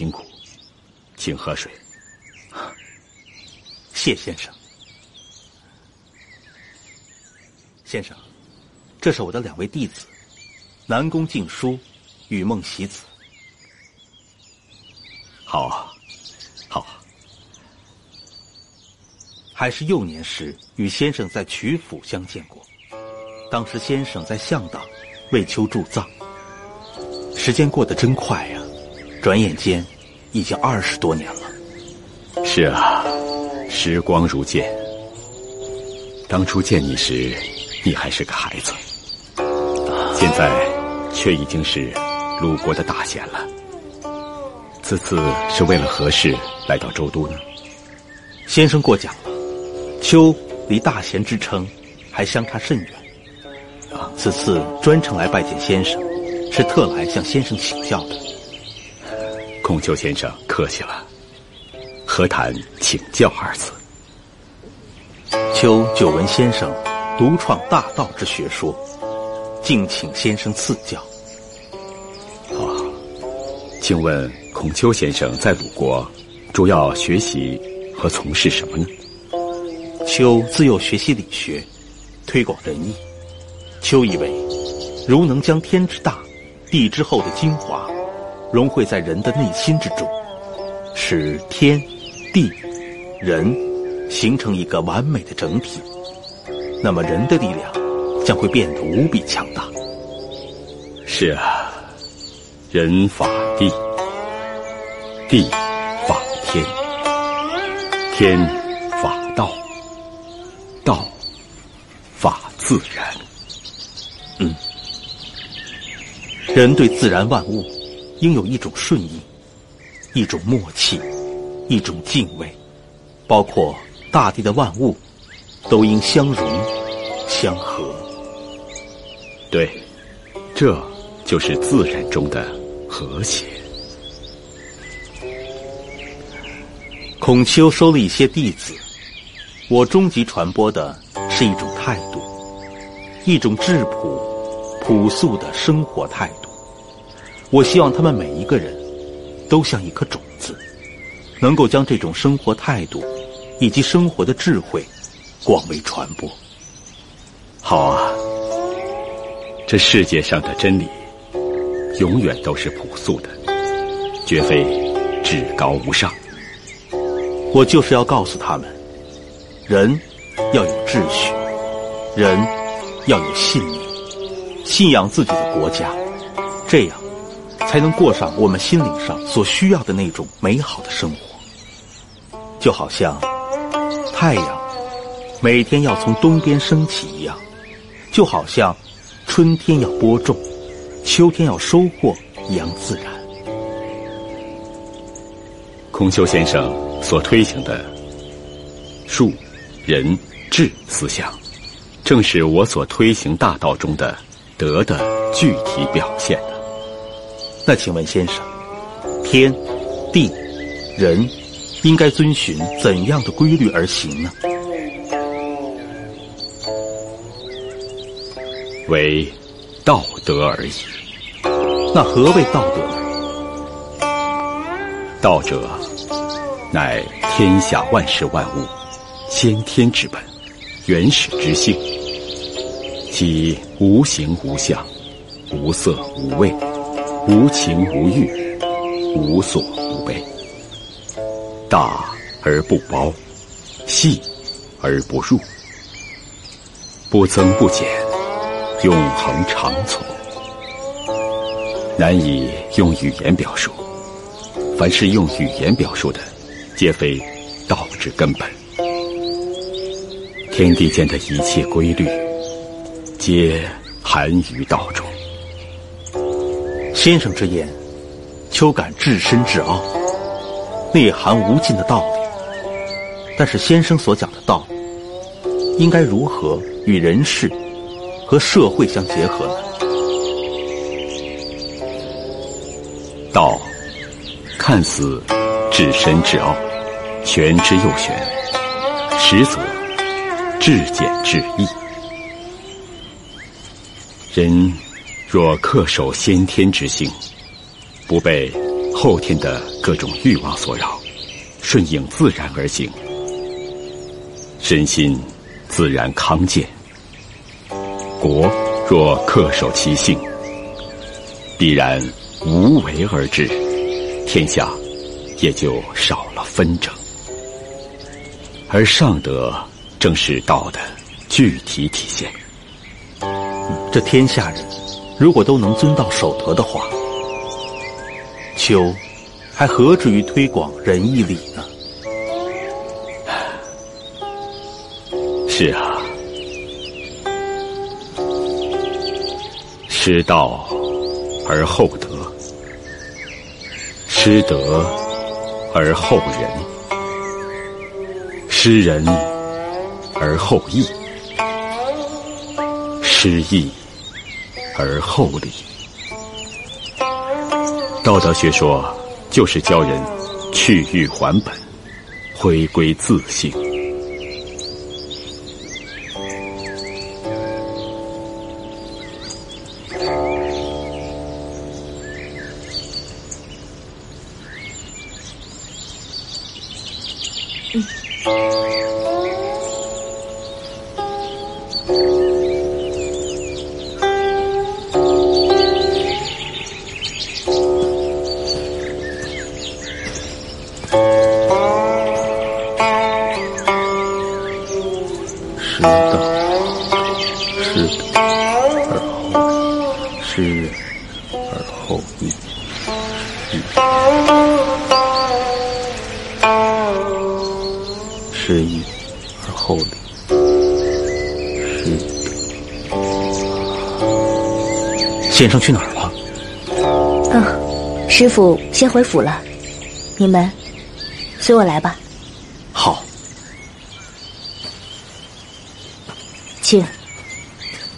辛苦，请喝水。谢先生。先生，这是我的两位弟子，南宫静书、雨梦喜子。好啊，好啊。还是幼年时与先生在曲阜相见过，当时先生在向党为求助葬。时间过得真快，转眼间已经二十多年了。是啊，时光如箭。当初见你时，你还是个孩子，现在却已经是鲁国的大贤了。此次是为了何事来到周都呢？先生过奖了。秋离大贤之称还相差甚远，啊，此次专程来拜见先生，是特来向先生请教的。孔丘先生客气了，何谈请教二字？丘久闻先生独创大道之学说，敬请先生赐教。啊，请问孔丘先生在鲁国主要学习和从事什么呢？丘自幼学习理学，推广仁义。丘以为，如能将天之大、地之厚的精华融汇在人的内心之中，使天、地、人形成一个完美的整体，那么人的力量将会变得无比强大。是啊，人法地，地法天，天法道。道，法自然。嗯，人对自然万物应有一种顺应，一种默契，一种敬畏，包括大地的万物，都应相融相合。对，这就是自然中的和谐。孔丘收了一些弟子。我终极传播的是一种态度，一种质朴、朴素的生活态度。我希望他们每一个人，都像一颗种子，能够将这种生活态度以及生活的智慧广为传播。好啊，这世界上的真理，永远都是朴素的，绝非至高无上。我就是要告诉他们。人要有秩序，人要有信念，信仰自己的国家，这样才能过上我们心灵上所需要的那种美好的生活。就好像太阳每天要从东边升起一样，就好像春天要播种，秋天要收获一样自然。孔丘先生所推行的树。人智思想，正是我所推行大道中的德的具体表现。那请问先生，天、地、人应该遵循怎样的规律而行呢？为道德而已。那何谓道德？道者，乃天下万事万物。先天之本，原始之性，即无形无相，无色无味，无情无欲，无所不备。大而不包，细而不入，不增不减，永恒长存，难以用语言表述。凡是用语言表述的，皆非道之根本。天地间的一切规律，皆含于道中。先生之言，秋感至深至奥，内含无尽的道理。但是先生所讲的道，应该如何与人世和社会相结合呢？道，看似至深至奥，玄之又玄，实则。至简至易，人若恪守先天之性，不被后天的各种欲望所扰，顺应自然而行，身心自然康健。国若恪守其性，必然无为而治，天下也就少了纷争。而上德正是道的具体体现。这天下人如果都能遵道守德的话，秋还何至于推广仁义礼呢？是啊，失道而后德，失德而后仁，失仁而后义，失义。而后礼，道德学说就是教人去欲还本，回归自性。得道失而后失，而后已；失义而后礼。先生去哪儿了？嗯，师傅先回府了。你们，随我来吧。好，请。